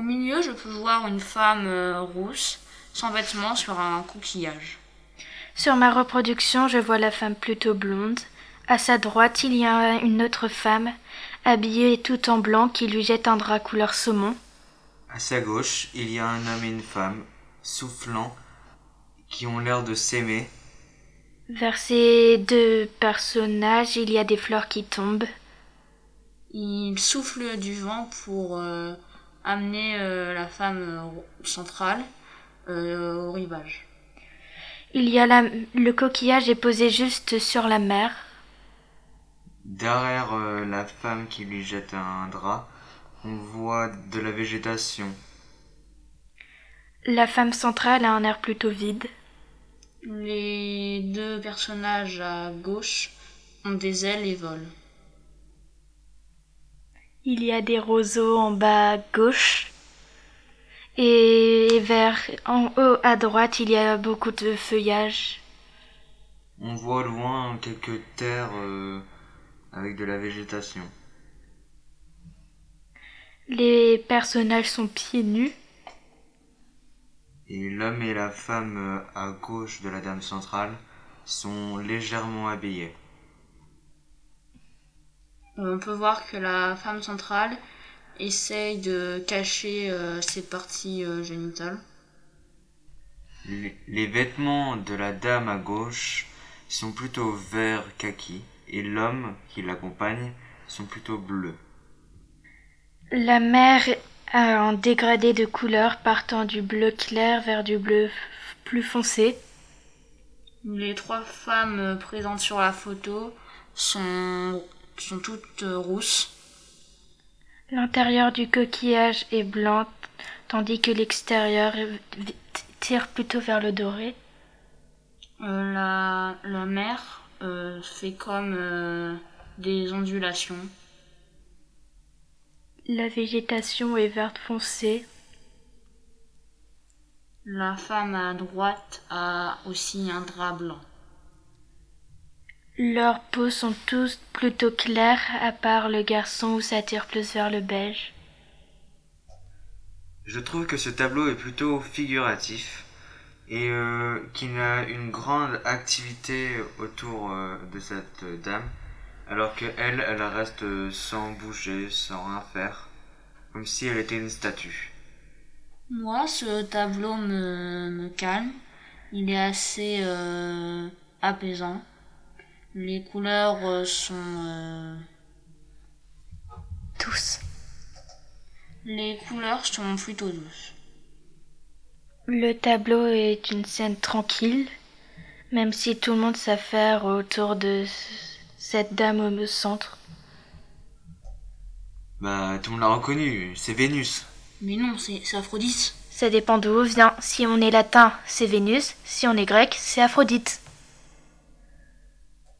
Au milieu, je peux voir une femme euh, rousse, sans vêtements, sur un coquillage. Sur ma reproduction, je vois la femme plutôt blonde. À sa droite, il y a une autre femme, habillée tout en blanc, qui lui jette un drap couleur saumon. À sa gauche, il y a un homme et une femme, soufflant, qui ont l'air de s'aimer. Vers ces deux personnages, il y a des fleurs qui tombent. Il souffle du vent pour euh, amener euh, la femme euh, centrale euh, au rivage. Il y a la... le coquillage est posé juste sur la mer. Derrière euh, la femme qui lui jette un drap, on voit de la végétation. La femme centrale a un air plutôt vide. Les deux personnages à gauche ont des ailes et volent. Il y a des roseaux en bas à gauche. Et vers en haut à droite, il y a beaucoup de feuillage. On voit loin quelques terres euh, avec de la végétation. Les personnages sont pieds nus. Et l'homme et la femme euh, à gauche de la dame centrale sont légèrement habillés. On peut voir que la femme centrale essaye de cacher euh, ses parties euh, génitales. Les vêtements de la dame à gauche sont plutôt vert kaki et l'homme qui l'accompagne sont plutôt bleus. La mer a un dégradé de couleurs partant du bleu clair vers du bleu plus foncé. Les trois femmes présentes sur la photo sont, sont toutes euh, rousses. L'intérieur du coquillage est blanc, tandis que l'extérieur tire plutôt vers le doré. Euh, la, la mer euh, fait comme euh, des ondulations. La végétation est verte foncée. La femme à droite a aussi un drap blanc. Leurs peaux sont tous plutôt claires, à part le garçon où ça tire plus vers le beige. Je trouve que ce tableau est plutôt figuratif et euh, qu'il a une grande activité autour euh, de cette euh, dame, alors que elle, elle reste sans bouger, sans rien faire, comme si elle était une statue. Moi, ce tableau me, me calme. Il est assez euh, apaisant. Les couleurs euh, sont... euh, Tous. les couleurs sont plutôt douces. Le tableau est une scène tranquille, même si tout le monde s'affaire autour de cette dame au centre. Bah, tout le monde l'a reconnu, c'est Vénus. Mais non, c'est c'est Aphrodite. Ça dépend d'où on vient. Si on est latin, c'est Vénus. Si on est grec, c'est Aphrodite.